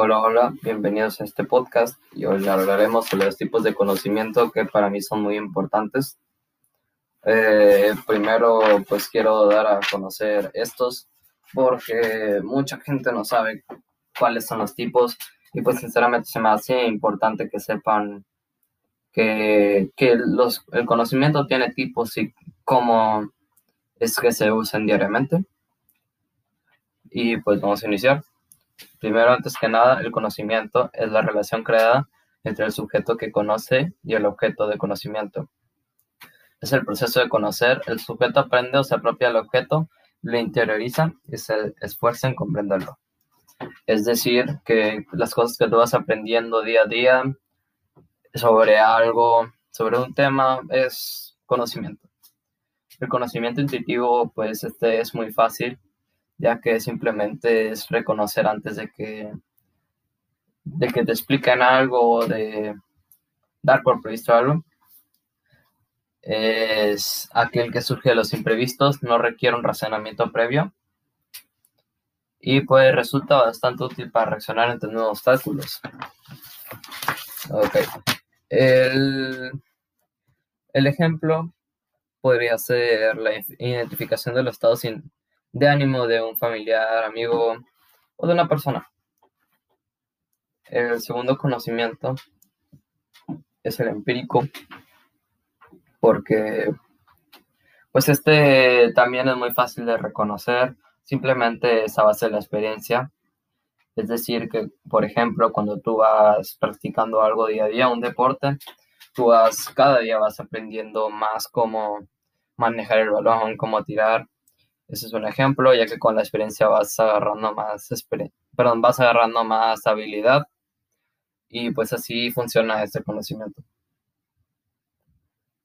Hola, hola, bienvenidos a este podcast y hoy hablaremos sobre los tipos de conocimiento que para mí son muy importantes. Eh, primero, pues quiero dar a conocer estos porque mucha gente no sabe cuáles son los tipos y pues sinceramente se me hace importante que sepan que, que los, el conocimiento tiene tipos y cómo es que se usan diariamente. Y pues vamos a iniciar. Primero, antes que nada, el conocimiento es la relación creada entre el sujeto que conoce y el objeto de conocimiento. Es el proceso de conocer. El sujeto aprende o se apropia del objeto, lo interioriza y se esfuerza en comprenderlo. Es decir, que las cosas que tú vas aprendiendo día a día sobre algo, sobre un tema, es conocimiento. El conocimiento intuitivo, pues este es muy fácil ya que simplemente es reconocer antes de que, de que te expliquen algo o de dar por previsto algo. Es aquel que surge de los imprevistos, no requiere un razonamiento previo y pues resulta bastante útil para reaccionar ante nuevos obstáculos. Ok. El, el ejemplo podría ser la identificación de los estados sin de ánimo de un familiar, amigo o de una persona. El segundo conocimiento es el empírico, porque pues este también es muy fácil de reconocer, simplemente es a base de la experiencia. Es decir, que por ejemplo, cuando tú vas practicando algo día a día, un deporte, tú vas, cada día vas aprendiendo más cómo manejar el balón, cómo tirar, ese es un ejemplo, ya que con la experiencia vas agarrando más, perdón, vas agarrando más habilidad y pues así funciona este conocimiento.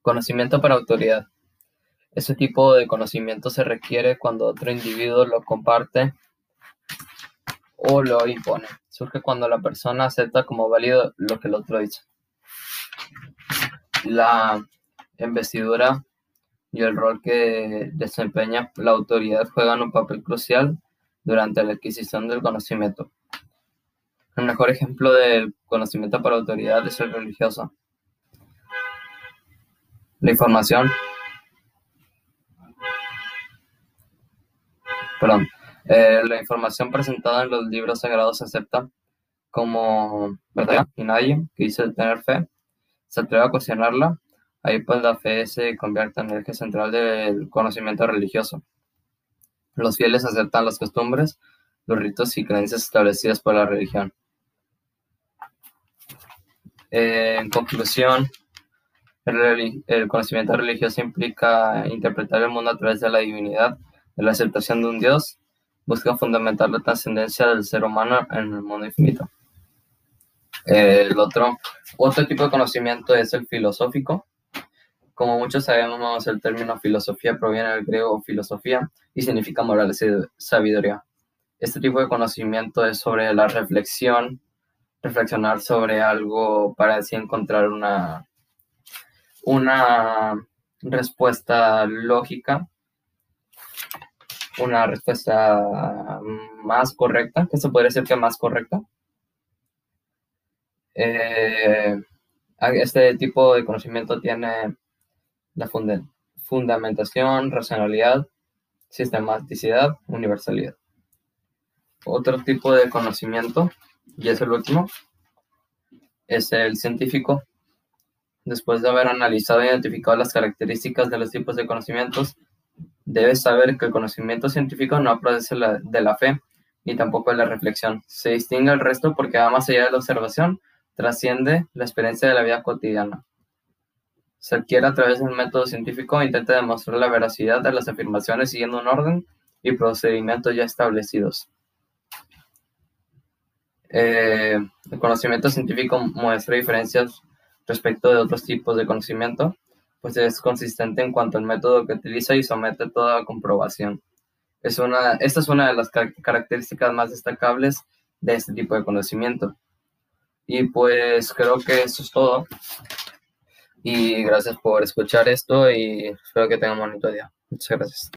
Conocimiento para autoridad. Ese tipo de conocimiento se requiere cuando otro individuo lo comparte o lo impone. Surge cuando la persona acepta como válido lo que el otro dice. La investidura y el rol que desempeña la autoridad juegan un papel crucial durante la adquisición del conocimiento. El mejor ejemplo del conocimiento por autoridad es el religioso. La información. Perdón. Eh, la información presentada en los libros sagrados se acepta como verdad y nadie que dice tener fe se atreve a cuestionarla Ahí pues la fe se convierte en el eje central del conocimiento religioso. Los fieles aceptan las costumbres, los ritos y creencias establecidas por la religión. en conclusión, el, el, conocimiento religioso implica interpretar el mundo a través de la divinidad, de la aceptación de un Dios, busca fundamentar la trascendencia del ser humano en el mundo infinito. El otro, otro tipo de conocimiento es el filosófico, como muchos sabemos, el término filosofía proviene del griego filosofía y significa moral y sabiduría. Este tipo de conocimiento es sobre la reflexión, reflexionar sobre algo para así encontrar una, una respuesta lógica, una respuesta más correcta, que se podría decir que más correcta. Eh, este tipo de conocimiento tiene la fundamentación, racionalidad, sistematicidad, universalidad. Otro tipo de conocimiento, y es el último, es el científico. Después de haber analizado e identificado las características de los tipos de conocimientos, debes saber que el conocimiento científico no procede de la fe ni tampoco de la reflexión. Se distingue el resto porque va más allá de la observación, trasciende la experiencia de la vida cotidiana se adquiere a través del método científico intenta demostrar la veracidad de las afirmaciones siguiendo un orden y procedimientos ya establecidos. Eh, el conocimiento científico muestra diferencias respecto de otros tipos de conocimiento, pues es consistente en cuanto al método que utiliza y somete toda comprobación. Es una, esta es una de las características más destacables de este tipo de conocimiento. Y pues creo que eso es todo. Y gracias por escuchar esto y espero que tengan un bonito día. Muchas gracias.